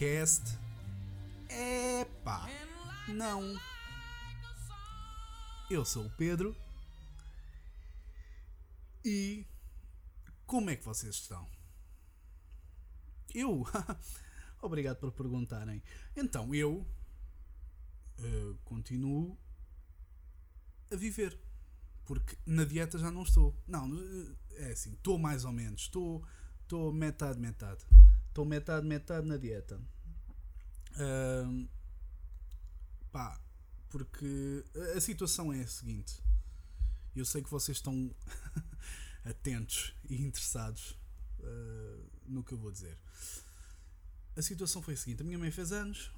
podcast Epá, não. Eu sou o Pedro e como é que vocês estão? Eu? Obrigado por perguntarem. Então, eu uh, continuo a viver. Porque na dieta já não estou. Não, é assim, estou mais ou menos. Estou, estou metade, metade. Estou metade, metade na dieta. Uh, pá, porque a situação é a seguinte. Eu sei que vocês estão atentos e interessados uh, no que eu vou dizer. A situação foi a seguinte: a minha mãe fez anos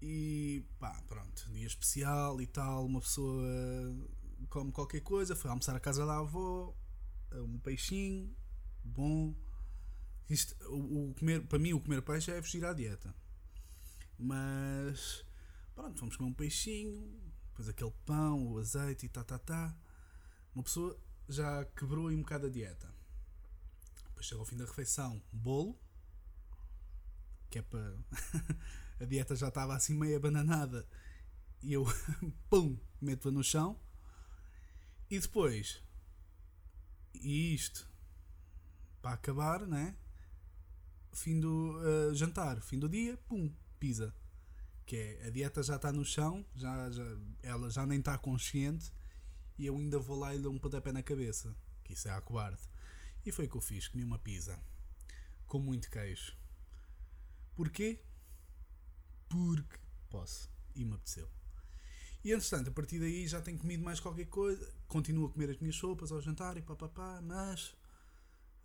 e pá, pronto, dia especial e tal. Uma pessoa come qualquer coisa, foi almoçar à casa da avó, um peixinho, bom. Isto, o, o comer, para mim, o comer peixe é fugir à dieta. Mas pronto, fomos comer um peixinho, depois aquele pão, o azeite e tá, tá, tá. Uma pessoa já quebrou aí um bocado a dieta. Depois chega ao fim da refeição, um bolo, que é para. a dieta já estava assim meio abananada e eu, pum, meto-a no chão. E depois, e isto, para acabar, né? Fim do uh, jantar, fim do dia, pum, pisa. Que é, a dieta já está no chão, já, já, ela já nem está consciente e eu ainda vou lá e dou um pontapé na cabeça. Que isso é a cobarde. E foi o que eu fiz, comi uma pizza. Com muito queijo. Porquê? Porque posso. E me apeteceu. E entretanto, a partir daí já tenho comido mais qualquer coisa. Continuo a comer as minhas sopas ao jantar e papapá, mas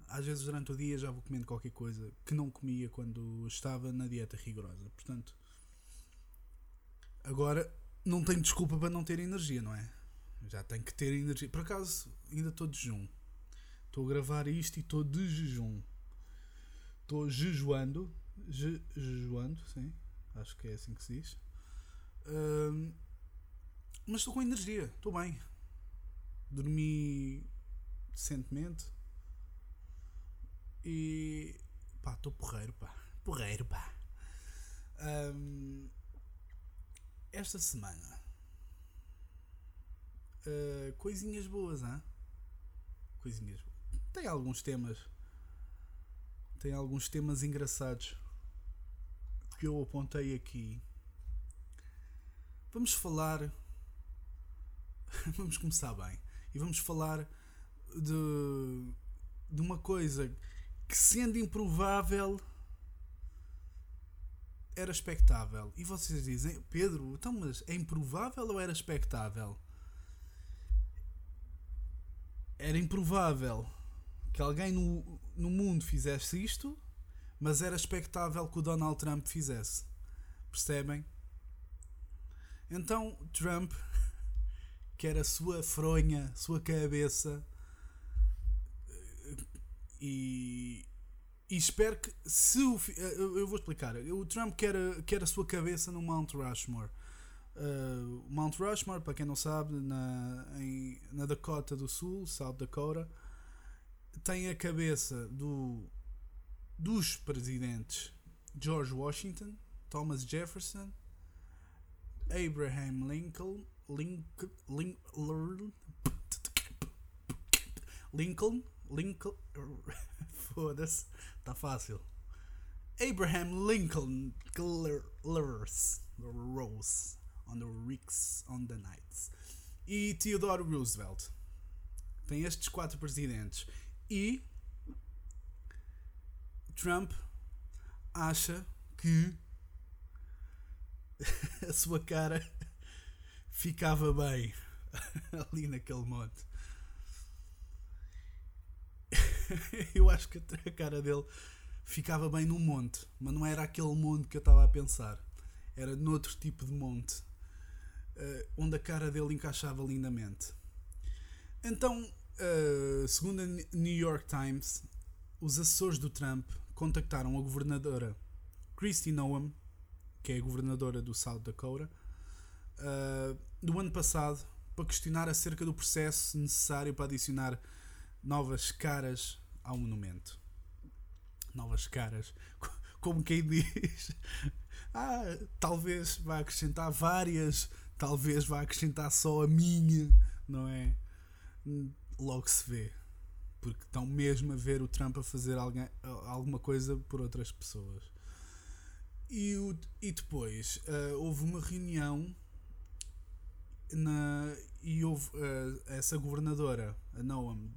às vezes durante o dia já vou comendo qualquer coisa que não comia quando estava na dieta rigorosa. Portanto, agora não tenho desculpa para não ter energia, não é? Já tenho que ter energia. Por acaso, ainda estou de jejum. Estou a gravar isto e estou de jejum. Estou jejuando. Je, jejuando, sim. Acho que é assim que se diz. Uh, mas estou com energia. Estou bem. Dormi decentemente. E. pá, estou porreiro, pá. Porreiro, pá. Um, esta semana Uh, coisinhas boas, hein? Coisinhas boas. Tem alguns temas. Tem alguns temas engraçados que eu apontei aqui. Vamos falar. vamos começar bem. E vamos falar de, de uma coisa que, sendo improvável, era expectável. E vocês dizem, Pedro, então, mas é improvável ou era expectável? era improvável que alguém no, no mundo fizesse isto, mas era expectável que o Donald Trump fizesse. Percebem? Então, Trump quer a sua fronha, sua cabeça e, e espero que se o, eu vou explicar o Trump quer, quer a sua cabeça no Mount Rushmore Uh, Mount Rushmore, para quem não sabe, na, em, na Dakota do Sul, South Dakota, tem a cabeça do, dos presidentes George Washington, Thomas Jefferson, Abraham Lincoln, Lincoln, Lincoln, Lincoln, Lincoln, foda-se, está fácil. Abraham Lincoln Rose on the Ricks on the Nights. E Theodore Roosevelt. Tem estes quatro presidentes. E Trump acha que a sua cara ficava bem ali naquele monte. Eu acho que a cara dele ficava bem num monte, mas não era aquele monte que eu estava a pensar. Era noutro tipo de monte uh, onde a cara dele encaixava lindamente. Então, uh, segundo a New York Times, os assessores do Trump contactaram a governadora Kristi Noem, que é a governadora do South Dakota, uh, do no ano passado para questionar acerca do processo necessário para adicionar novas caras ao monumento. Novas caras. Como quem diz. Ah, talvez vá acrescentar várias, talvez vá acrescentar só a minha, não é? Logo se vê. Porque estão mesmo a ver o Trump a fazer alguém, alguma coisa por outras pessoas. E, o, e depois uh, houve uma reunião na, e houve uh, essa governadora, a Noam,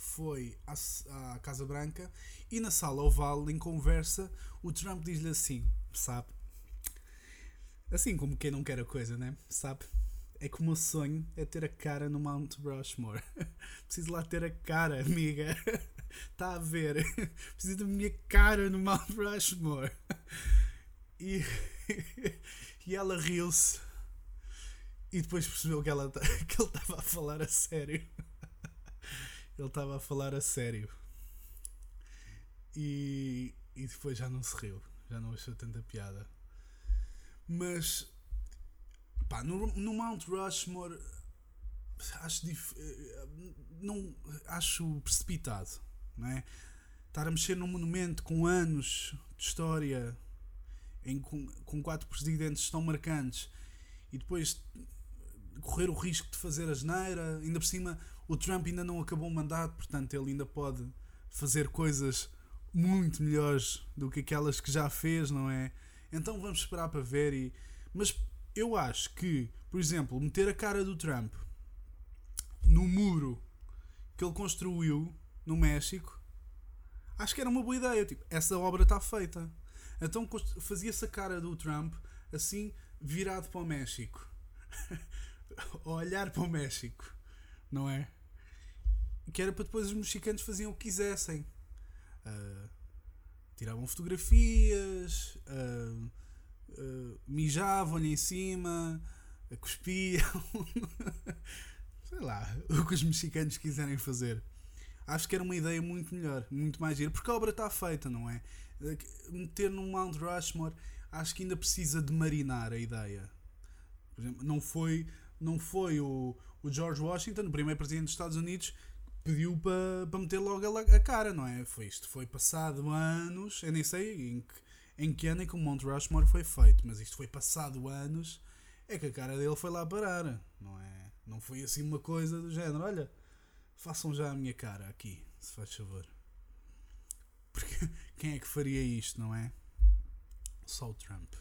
foi à, à, Casa Branca e na sala oval, em conversa, o Trump diz-lhe assim: sabe? Assim como quem não quer a coisa, né? Sabe? É que o meu sonho é ter a cara no Mount Rushmore. Preciso lá ter a cara, amiga. Está a ver? Preciso da minha cara no Mount Rushmore. E, e ela riu-se. E depois percebeu que, ela, que ele estava a falar a sério. Ele estava a falar a sério. E, e depois já não se riu. Já não achou tanta piada. Mas pá, no, no Mount Rushmore acho dif, não acho precipitado, não é? Estar a mexer num monumento com anos de história em, com, com quatro presidentes tão marcantes e depois correr o risco de fazer a geneira, ainda por cima o Trump ainda não acabou o mandato, portanto ele ainda pode fazer coisas muito melhores do que aquelas que já fez, não é? Então vamos esperar para ver e mas eu acho que, por exemplo, meter a cara do Trump no muro que ele construiu no México, acho que era uma boa ideia. Tipo, essa obra está feita. Então fazia-se a cara do Trump assim, virado para o México. olhar para o México, não é? Que era para depois os mexicanos faziam o que quisessem. Uh, tiravam fotografias, uh, uh, mijavam-lhe em cima, cuspiam. Sei lá, o que os mexicanos quiserem fazer. Acho que era uma ideia muito melhor, muito mais gira, porque a obra está feita, não é? Meter num Mount Rushmore, acho que ainda precisa de marinar a ideia. Por exemplo, não foi não foi o, o George Washington, o primeiro presidente dos Estados Unidos, pediu para pa meter logo a, a, cara, não é? Foi isto, foi passado anos, eu nem sei em que, em que ano é que o Mount Rushmore foi feito, mas isto foi passado anos, é que a cara dele foi lá parar, não é? Não foi assim uma coisa do género, olha, façam já a minha cara aqui, se faz favor. Porque quem é que faria isto, não é? Só o Trump.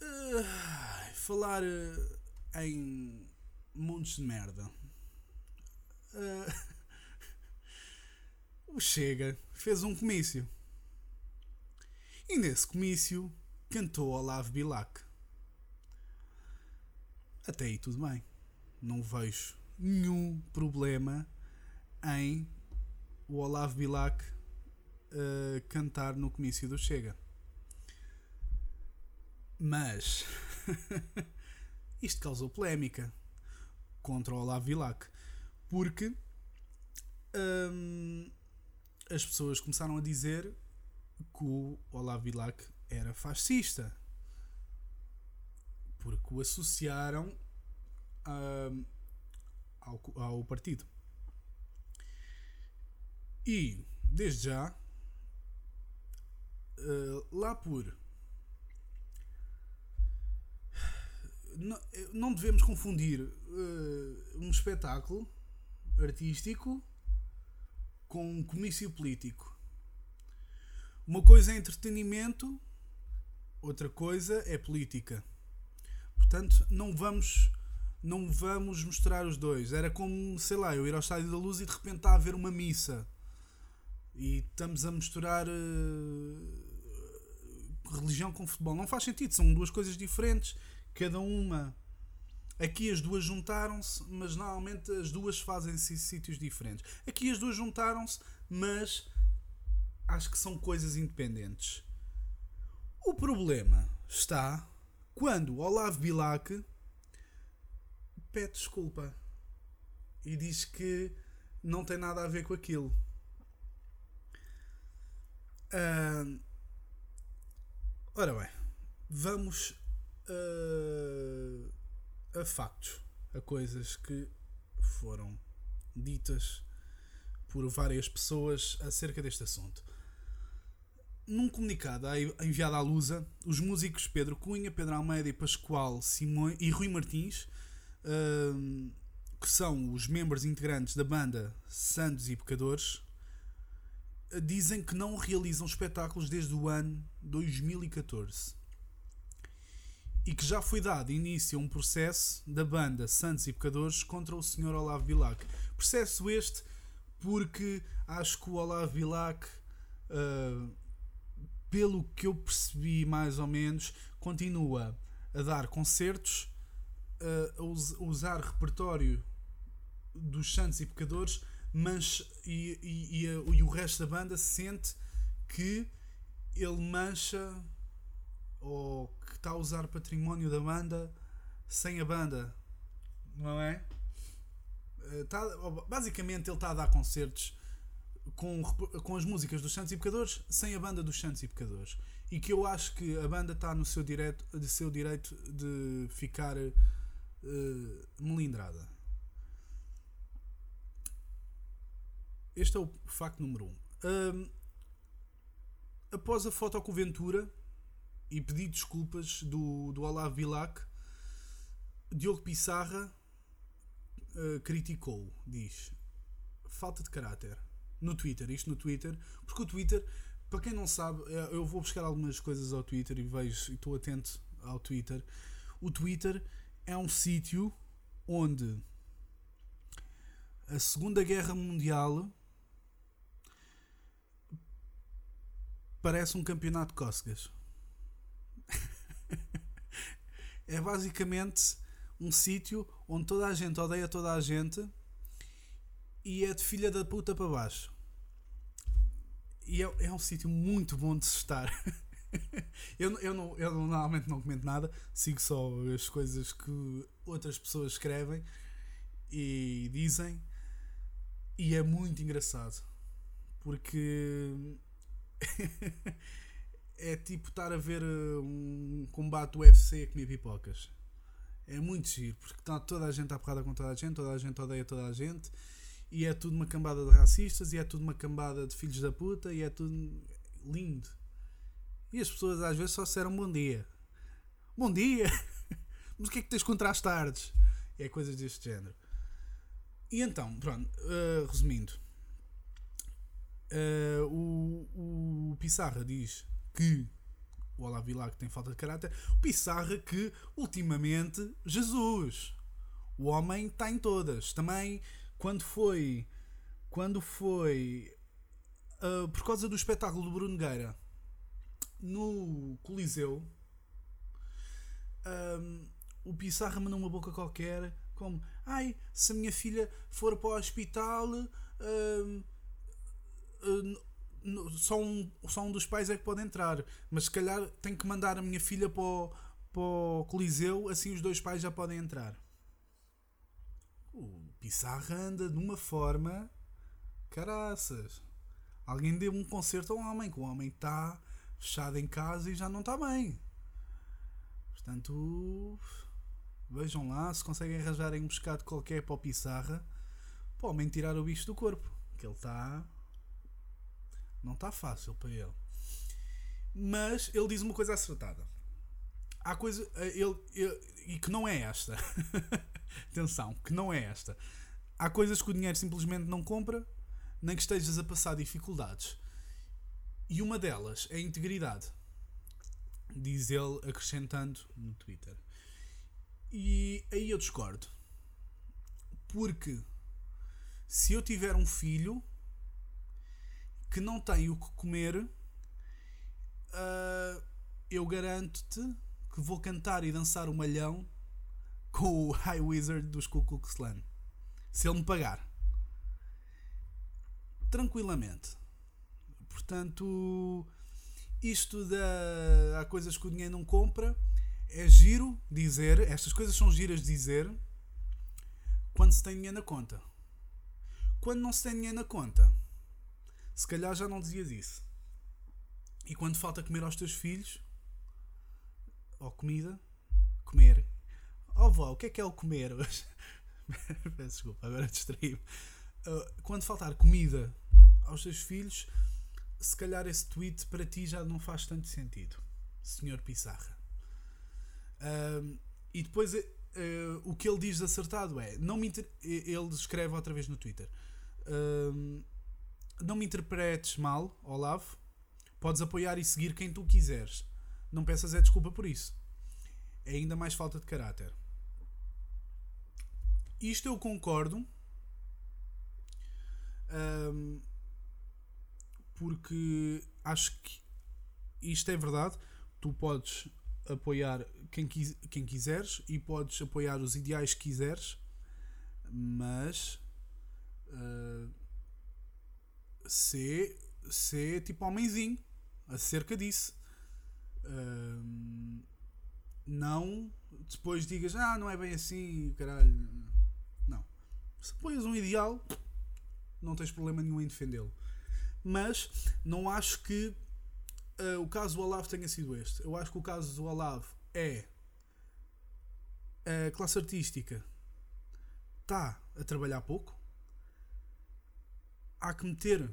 Uh, falar. Uh, em montes de merda. Uh, o Chega fez um comício. E nesse comício cantou Olavo Bilac. Até aí tudo bem. Não vejo nenhum problema em o Olavo Bilac uh, cantar no comício do Chega. Mas Isto causou polémica contra o Olavo Bilac, porque hum, as pessoas começaram a dizer que o Olavo Bilac era fascista, porque o associaram hum, ao, ao partido. E, desde já, uh, lá por não, devemos confundir uh, um espetáculo artístico com um comício político. Uma coisa é entretenimento, outra coisa é política. Portanto, não vamos não vamos mostrar os dois. Era como, sei lá, eu ir ao Estádio da Luz e de repente está a haver uma missa. E estamos a misturar uh, religião com futebol. Não faz sentido, são duas coisas diferentes cada uma. Aqui as duas juntaram-se, mas normalmente as duas fazem-se em sítios diferentes. Aqui as duas juntaram-se, mas acho que são coisas independentes. O problema está quando Olavo Bilac pede desculpa e diz que não tem nada a ver com aquilo. Uh, ora bem, vamos uh, a factos, a coisas que foram ditas por várias pessoas acerca deste assunto. Num comunicado enviado à Lusa, os músicos Pedro Cunha, Pedro Almeida e Pascoal Simões e Rui Martins, uh, que são os membros integrantes da banda Santos e Pecadores, dizem que não realizam espetáculos desde o ano 2014 e que já foi dado início a um processo da banda Santos e Pecadores contra o Sr. Olavo Bilac. Processo este porque acho que o Olavo Bilac, uh, pelo que eu percebi mais ou menos, continua a dar concertos, uh, a, us a usar repertório dos Santos e Pecadores, mas e, e, e, e o resto da banda sente que ele mancha ou está a usar património da banda sem a banda, não é? Eh, basicamente ele está a dar concertos com, com as músicas dos Santos e Pecadores sem a banda dos Santos e Pecadores. E que eu acho que a banda está no seu direito, de seu direito de ficar uh, melindrada. Este é o facto número 1. Um. após a foto com Ventura, e pedi desculpas do, do Olavo Bilac, Diogo Pissarra uh, criticou, diz, falta de caráter. No Twitter, isto no Twitter, porque o Twitter, para quem não sabe, eh, eu vou buscar algumas coisas ao Twitter e vejo e estou atento ao Twitter. O Twitter é um sítio onde a Segunda Guerra Mundial parece um campeonato de cócegas é basicamente um sítio onde toda a gente odeia toda a gente e é de filha da puta para baixo. E é, é um sítio muito bom de se estar. eu, eu, não, eu normalmente não comento nada, sigo só as coisas que outras pessoas escrevem e dizem, e é muito engraçado porque é tipo estar a ver uh, um combate UFC a comer pipocas. É muito giro, porque está toda a gente à porrada com toda a gente, toda a gente odeia toda a gente, e é tudo uma cambada de racistas, e é tudo uma cambada de filhos da puta, e é tudo lindo. E as pessoas às vezes só disseram bom dia. Bom dia! Mas o que é que tens contra as tardes? É coisas deste género. E então, pronto, uh, resumindo, uh, o, o Pissarra diz que o Olavo Bilac tem falta de caráter, o Pissarra que ultimamente Jesus, o homem está em todas. Também quando foi quando foi uh, por causa do espetáculo do Bruno Gueira no Coliseu um, o Pissarra mandou uma boca qualquer como ai se a minha filha for para o hospital um, só um, só um dos pais é que pode entrar, mas se calhar tenho que mandar a minha filha para o, para o Coliseu, assim os dois pais já podem entrar. O Pissarra anda de uma forma. Caraças. Alguém deu um concerto ao homem, que o homem está fechado em casa e já não está bem. Portanto, vejam lá se conseguem arranjar um pescado qualquer para o Pissarra para o homem tirar o bicho do corpo. Que ele está não está fácil para ele. Mas ele diz uma coisa acertada. Há coisa. Eh, ele, ele, e que não é esta. Atenção, que não é esta. Há coisas que o dinheiro simplesmente não compra, nem que estejas a passar dificuldades. E uma delas é a integridade. Diz ele acrescentando no Twitter. E aí eu discordo. Porque se eu tiver um filho, que não tem o que comer, uh, eu garanto-te que vou cantar e dançar o malhão com o High Wizard dos Ku Klux Klan. Se ele me pagar. Tranquilamente. Portanto, isto da. Há coisas que o dinheiro não compra. É giro dizer. Estas coisas são giras dizer. Quando se tem dinheiro na conta. Quando não se tem dinheiro na conta se calhar já não dizias isso. E quando falta comer aos teus filhos, ou comida, comer. Ou vovó, o que é que é o comer hoje? Peço desculpa, agora distraí-me. Uh, quando faltar comida aos teus filhos, se calhar esse tweet para ti já não faz tanto sentido, Senhor Pissarra. Uh, e depois uh, o que ele diz acertado é: não me inter... ele escreve outra vez no Twitter. Não me interpretes mal, Olavo. Podes apoiar e seguir quem tu quiseres. Não peças é desculpa por isso. É ainda mais falta de caráter. Isto eu concordo. Um, porque acho que isto é verdade. Tu podes apoiar quem, quem quiseres e podes apoiar os ideais que quiseres, mas uh, ser, ser tipo homenzinho acerca disso. Uh, não depois digas, ah, não é bem assim, caralho. Não. Se apoias um ideal, não tens problema nenhum em defendê-lo. Mas não acho que uh, o caso do Olavo tenha sido este. Eu acho que o caso do Olavo é a classe artística está a trabalhar pouco, há que meter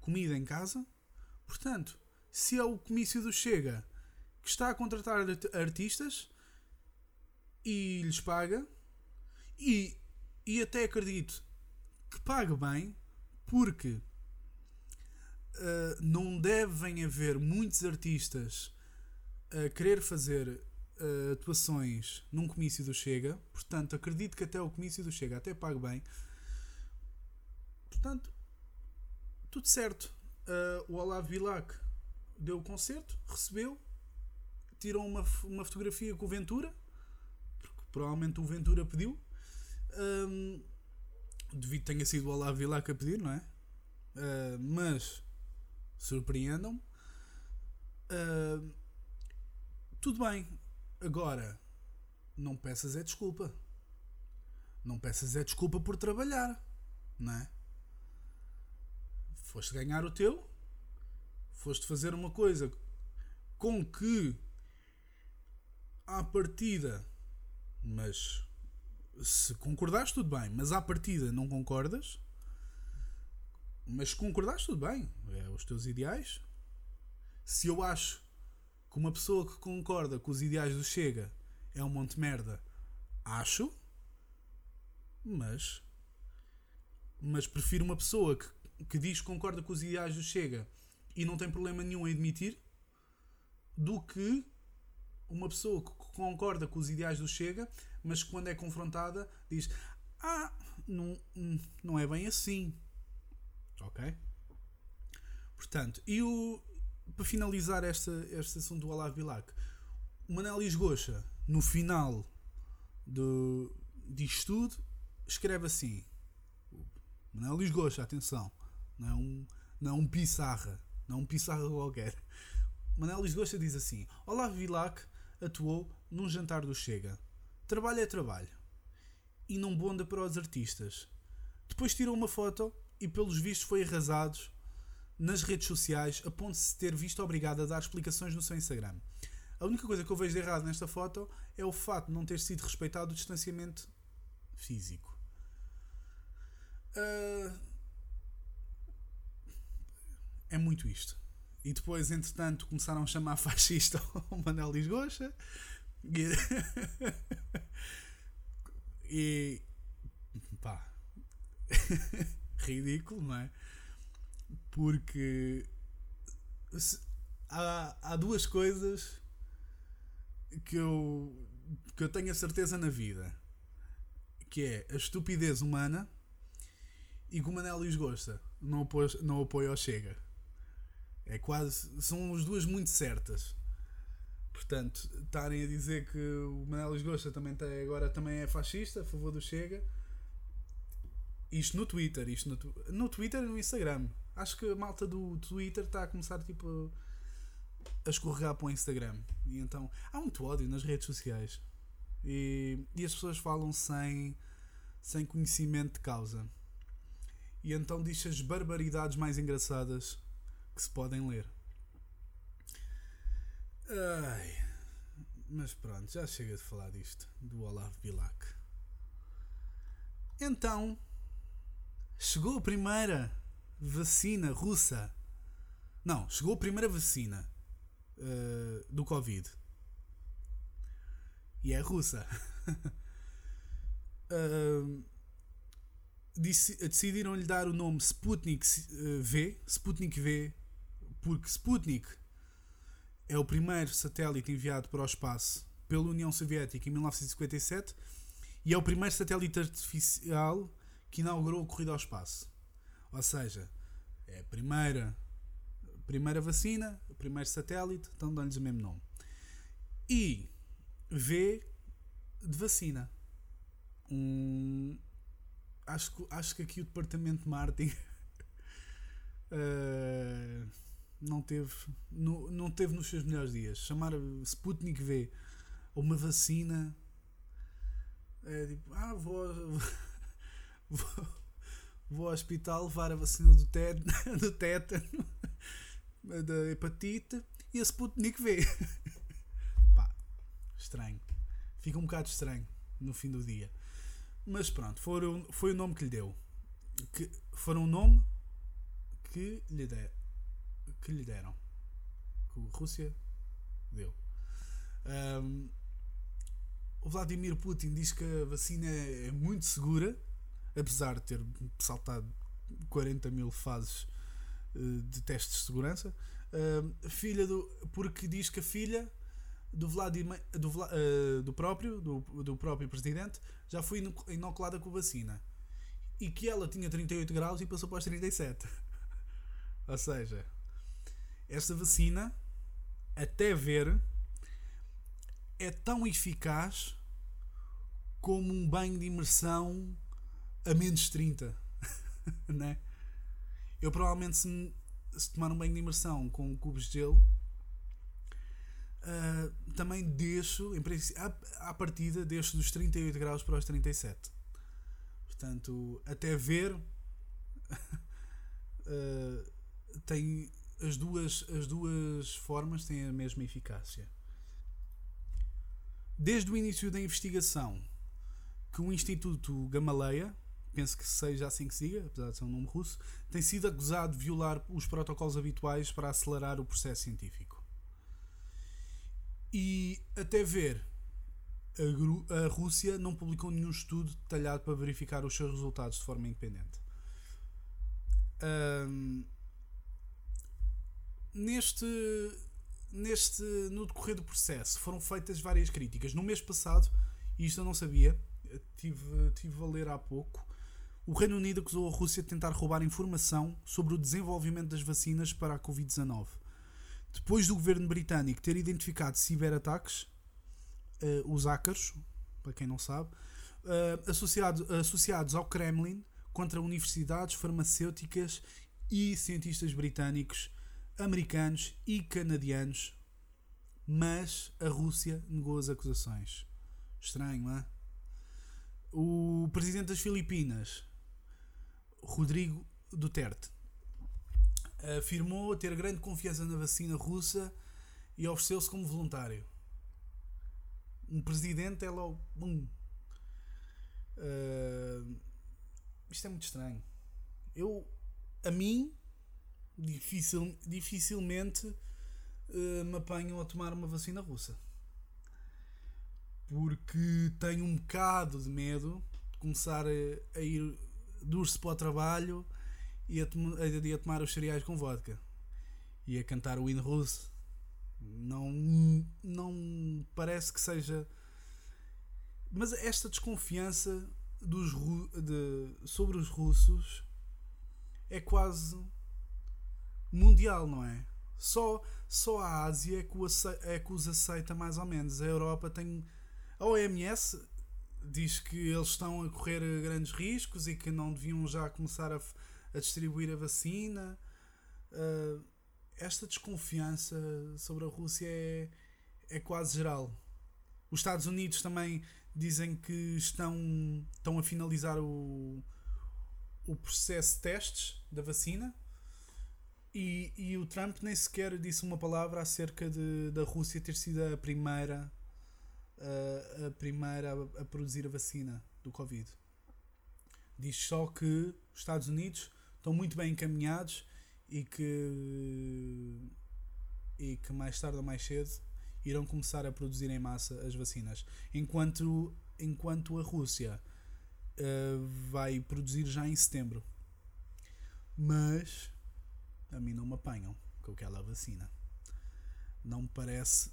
comida em casa, portanto, se é o comício do Chega que está a contratar artistas e lhes paga, e, e até acredito que pague bem, porque uh, não devem haver muitos artistas a querer fazer uh, atuações num comício do Chega, portanto, acredito que até o comício do Chega até pague bem. Portanto, tudo certo. Uh, o Olavo Bilac deu o concerto, recebeu, tirou uma, uma fotografia com o Ventura, porque provavelmente o Ventura pediu. Um, devido que tenha sido o Olavo Bilac a pedir, não é? Uh, mas surpreendam-me. Uh, tudo bem. Agora, não peças é desculpa. Não peças é desculpa por trabalhar, não é? Foste ganhar o teu, foste fazer uma coisa com que à partida, mas se concordares, tudo bem, mas à partida não concordas, mas se concordares, tudo bem, é os teus ideais. Se eu acho que uma pessoa que concorda com os ideais do Chega é um monte de merda, acho, mas mas prefiro uma pessoa que, que diz que concorda com os ideais do Chega e não tem problema nenhum em admitir do que uma pessoa que concorda com os ideais do Chega, mas quando é confrontada diz: Ah, não, não é bem assim. Ok? Portanto, e o, para finalizar esta, este assunto do Olavo Bilac, o Manel Lisgocha, no final do, disto tudo, escreve assim: Manel Lisgocha, atenção, não é um, não é um pissarra, não é um pissarra qualquer. Manel Lisgocha diz assim: Olavo Bilac atuou num jantar do Chega. Trabalho é trabalho. E não bonda para os artistas. Depois tirou uma foto e, pelos vistos, foi arrasado nas redes sociais a ponto de se ter visto obrigado a dar explicações no seu Instagram. A única coisa que eu vejo de errado nesta foto é o facto de não ter sido respeitado o distanciamento físico. Uh... É muito isto. E depois, entretanto, começaram a chamar fascista o Manel Lisgocha. E, e pá, ridículo, não é? Porque se, há, há duas coisas que eu, que eu tenho a certeza na vida que é a estupidez humana e que o Manel Lisgosta não apoia, não apoia ao Chega. É quase. São as duas muito certas. Portanto, estarem a dizer que o Manuel Lisgosta também tem, agora também é fascista, a favor do Chega. Isto no Twitter, isto no, no Twitter e no Instagram. Acho que a malta do Twitter está a começar tipo a escorregar para o Instagram. E então há muito ódio nas redes sociais. E, e as pessoas falam sem, sem conhecimento de causa. E então diz as barbaridades mais engraçadas que se podem ler. Ai, Mas pronto, já chega de falar disto, do Olavo Bilac. Então, chegou a primeira vacina russa. Não, chegou a primeira vacina uh, do Covid. E é russa. uh, decidiram-lhe dar o nome Sputnik eh, V, Sputnik V, porque Sputnik é o primeiro satélite enviado para o espaço pela União Soviética em 1957 e é o primeiro satélite artificial que inaugurou a corrida ao espaço. Ou seja, é a primeira, primeira vacina, o primeiro satélite, então dão-lhes o mesmo nome. E V de vacina. Um, acho, acho que aqui o departamento de marketing uh, não teve no, não teve nos seus melhores dias. Chamar Sputnik V uma vacina é tipo, ah, vou, vou, vou ao hospital levar a vacina do, té, do tétano, da hepatite e a Sputnik V. Pá, estranho. Fica um bocado estranho no fim do dia. Mas pronto, foram, foi o nome que lhe deu. Que, foram o nome que lhe, der, que lhe deram. Que a Rússia deu. Um, o Vladimir Putin diz que a vacina é, muito segura, apesar de ter saltado 40 mil fases uh, de testes de segurança. Uh, filha do, porque diz que a filha do Vladimir do, uh, do próprio do, do próprio presidente já foi inoculada com vacina e que ela tinha 38 graus e passou para os 37 ou seja esta vacina até ver é tão eficaz como um banho de imersão a menos 30 né? eu provavelmente se, se tomar um banho de imersão com cubos de gelo uh, também deixo, em princípio, à, à partida, deixo dos 38 graus para os 37. Portanto, até ver, uh, tem as duas, as duas formas têm a mesma eficácia. Desde o início da investigação, que o Instituto Gamaleya, penso que seja assim que se diga, apesar de ser um nome russo, tem sido acusado de violar os protocolos habituais para acelerar o processo científico. E até ver, a, a Rússia não publicou nenhum estudo detalhado para verificar os seus resultados de forma independente. Um, neste, neste, no decorrer do processo foram feitas várias críticas. No mês passado, e isto eu não sabia, tive, tive a ler há pouco, o Reino Unido acusou a Rússia de tentar roubar informação sobre o desenvolvimento das vacinas para a Covid-19. Depois do governo britânico ter identificado ciberataques, uh, os hackers, para quem não sabe, uh, associado, associados ao Kremlin contra universidades, farmacêuticas e cientistas britânicos, americanos e canadianos, mas a Rússia negou as acusações. Estranho, não é? O presidente das Filipinas, Rodrigo Duterte, afirmou ter grande confiança na vacina russa e ofereceu-se como voluntário. Um presidente é logo. Um. Uh, isto é muito estranho. Eu, a mim, difícil, dificilmente uh, me apanham a tomar uma vacina russa. Porque tenho um bocado de medo de começar a, a ir do urso para o trabalho e a, a, a tomar os cereais com vodka e a cantar o hino russo. Não, não parece que seja. Mas esta desconfiança dos, de, sobre os russos é quase mundial, não é? Só, só a Ásia é que, é que os aceita mais ou menos. A Europa tem. A OMS diz que eles estão a correr grandes riscos e que não deviam já começar a a distribuir a vacina. Uh, esta desconfiança sobre a Rússia é, é quase geral. Os Estados Unidos também dizem que estão, estão a finalizar o, o processo de testes da vacina. E, e o Trump nem sequer disse uma palavra acerca de, da Rússia ter sido a primeira a, a primeira a, a produzir a vacina do Covid. Diz só que os Estados Unidos estão muito bem encaminhados e que, e que mais tarde ou mais cedo irão começar a produzir em massa as vacinas. Enquanto, enquanto a Rússia uh, vai produzir já em setembro. Mas a mim não me apanham com aquela vacina. Não me parece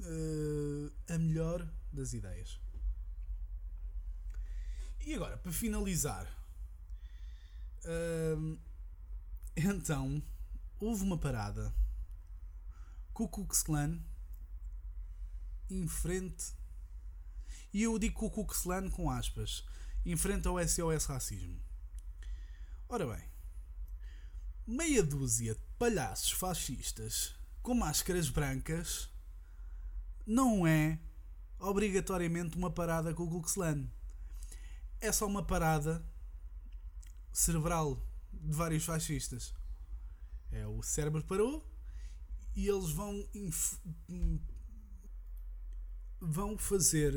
uh, a melhor das ideias. E agora, para finalizar, uh, então houve uma parada. Ku Klux Klan em frente. E eu digo Ku Klux Klan com aspas. Enfrenta o SOS Racismo. Ora bem, meia dúzia de palhaços fascistas com máscaras brancas não é obrigatoriamente uma parada com o Klan. É só uma parada cerebral de vários fascistas. É, o cérebro parou e eles vão vão fazer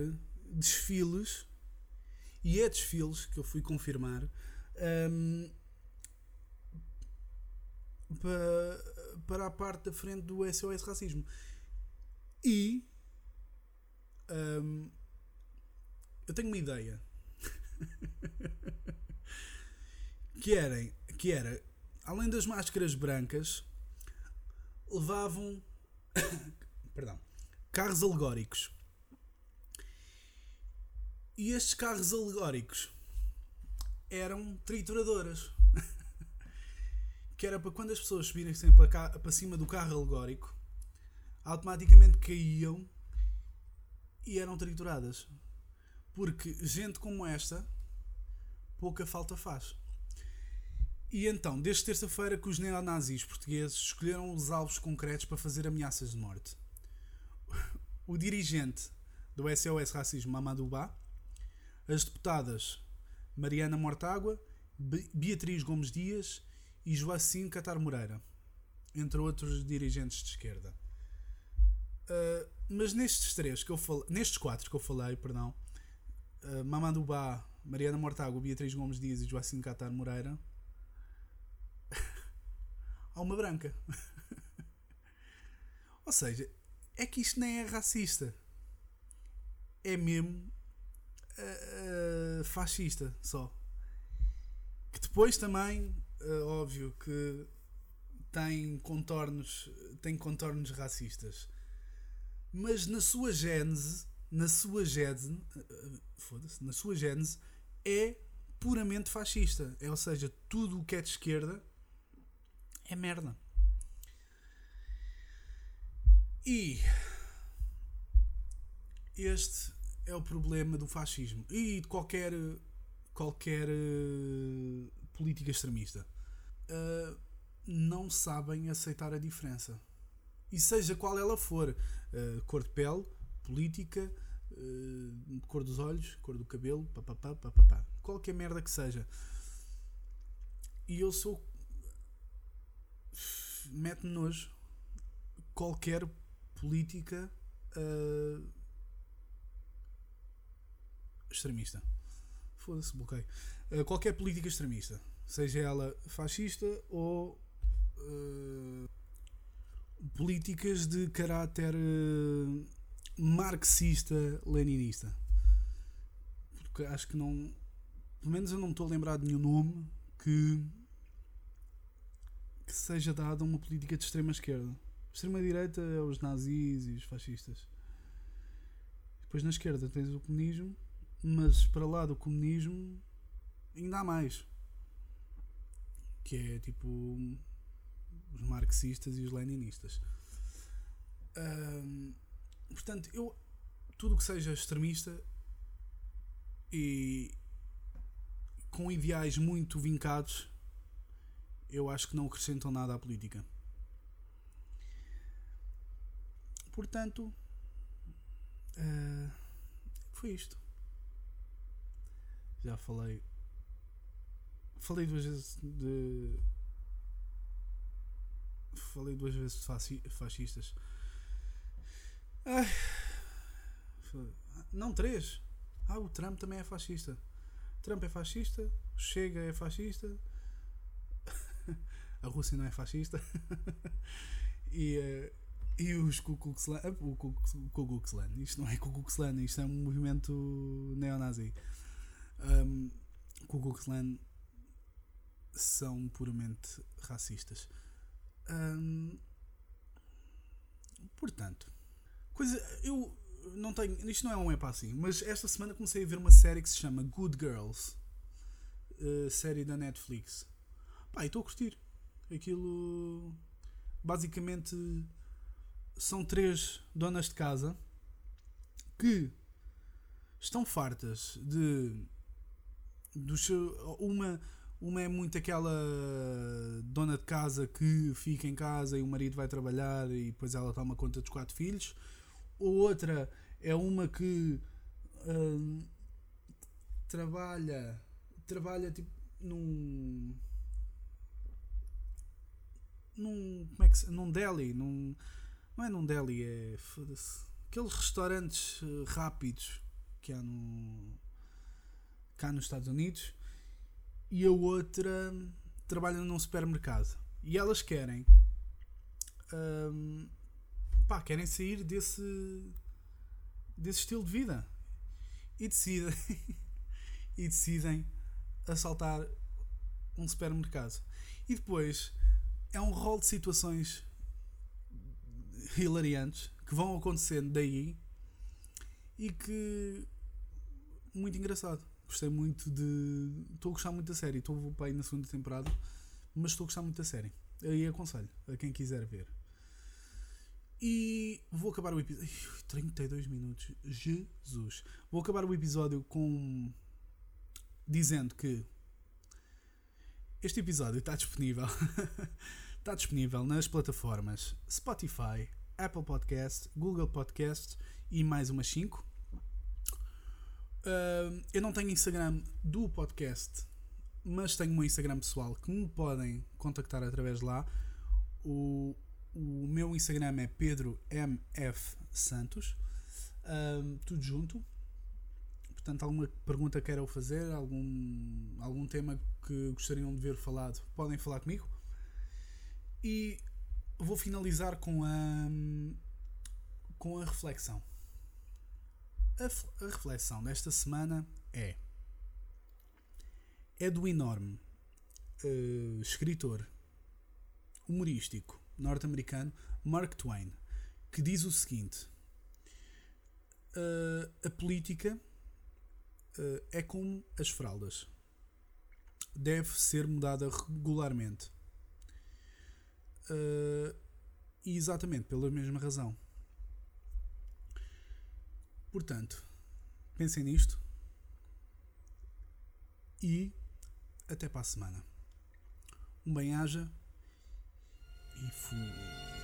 desfiles e é desfiles que eu fui confirmar um, para, para a parte da frente do SOS Racismo. E um, eu tenho uma ideia que, era, que era além das máscaras brancas levavam perdão, carros alegóricos e estes carros alegóricos eram trituradoras. Que era para quando as pessoas subirem para, cá, para cima do carro alegórico, automaticamente caíam e eram trituradas. Porque gente como esta, pouca falta faz. E então, desde terça-feira que os neonazis portugueses escolheram os alvos concretos para fazer ameaças de morte. O dirigente do SOS Racismo, Mamadou Ba, as deputadas Mariana Mortágua, Beatriz Gomes Dias e Joacim Catar Moreira, entre outros dirigentes de esquerda. Uh, mas nestes três que eu falei, nestes quatro que eu falei, perdão, uh, Mamadou Bá, Mariana Mortágua, Beatriz Gomes Dias e Joacim Catar Moreira, há uma branca. Ou seja, é que isto nem é racista. É mesmo uh, fascista só. Que depois também, uh, óbvio, que tem contornos, tem contornos racistas. Mas na sua gênese, na sua gênese, foda-se, na sua gênese, é puramente fascista. É, ou seja, tudo o que é de esquerda é merda. E este é o problema do fascismo e de qualquer, qualquer uh, política extremista. Uh, não sabem aceitar a diferença. E seja qual ela for, uh, cor de pele, política, cor dos olhos, cor do cabelo, papapá, papapá. Qualquer merda que seja. E eu sou. Mete-me nojo qualquer política uh, extremista. Foda-se, bloqueio. Uh, qualquer política extremista, seja ela fascista ou uh, políticas de caráter uh, marxista-leninista. Porque acho que não. Pelo menos eu não estou a lembrar de nenhum nome que, que seja dado a uma política de extrema esquerda. Extrema direita é os nazis e os fascistas. Depois na esquerda tens o comunismo mas para lá do comunismo ainda há mais. Que é tipo os marxistas e os leninistas. portanto, eu tudo que seja extremista e com ideais muito vincados, eu acho que não acrescentam nada à política. Portanto, uh, foi isto já falei. Falei duas vezes de. Falei duas vezes de fascistas. Ai, Não, três. Ah, o Trump também é fascista. Trump é fascista, Chega é fascista, a Rússia não é fascista. e, uh, e os Ku Klux Klan, uh, o Ku Klux Klan, isto não é Ku Klux Klan, isto é um movimento neonazi. Um, Ku Klux Klan são puramente racistas. Um, portanto, coisa, eu não tenho, isto não é um para assim, mas esta semana comecei a ver uma série que se chama Good Girls, uh, série da Netflix. Pá, estou a curtir. Aquilo basicamente são três donas de casa que estão fartas de do seu, uma uma é muito aquela dona de casa que fica em casa e o marido vai trabalhar e depois ela toma conta dos quatro filhos. Ou outra é uma que hum, trabalha trabalha tipo num num como é que se, num deli num não é num deli é aqueles restaurantes eh, rápidos que há no cá nos Estados Unidos e a outra trabalha num supermercado. E elas querem. Um, pá, querem sair desse, desse estilo de vida. E decidem, e decidem assaltar um supermercado. E depois é um rol de situações hilariantes que vão acontecendo daí e que muito engraçado. Gostei muito de. Estou a gostar muito da série. Estou para ir na segunda temporada, mas estou a gostar muito da série. Aí aconselho a quem quiser ver. E vou acabar o episódio. 32 minutos. Jesus. Vou acabar o episódio com. dizendo que. Este episódio está disponível. está disponível nas plataformas Spotify, Apple Podcast, Google Podcast e mais umas 5. Uh, eu não tenho Instagram do podcast, mas tenho um Instagram pessoal que me podem contactar através de lá. O, o meu Instagram é Pedro MF Santos, uh, tudo junto. Portanto, alguma pergunta queiram fazer, algum, algum tema que gostariam de ver falado, podem falar comigo. E vou finalizar com a, com a reflexão. A, a reflexão desta semana é: é do enorme uh, escritor humorístico norte-americano Mark Twain, que diz o seguinte: uh, a política uh, é como as fraldas, deve ser mudada regularmente. e exatamente pela mesma razão. Portanto, pensem nisto e até para a semana. Um bem-aja e fui.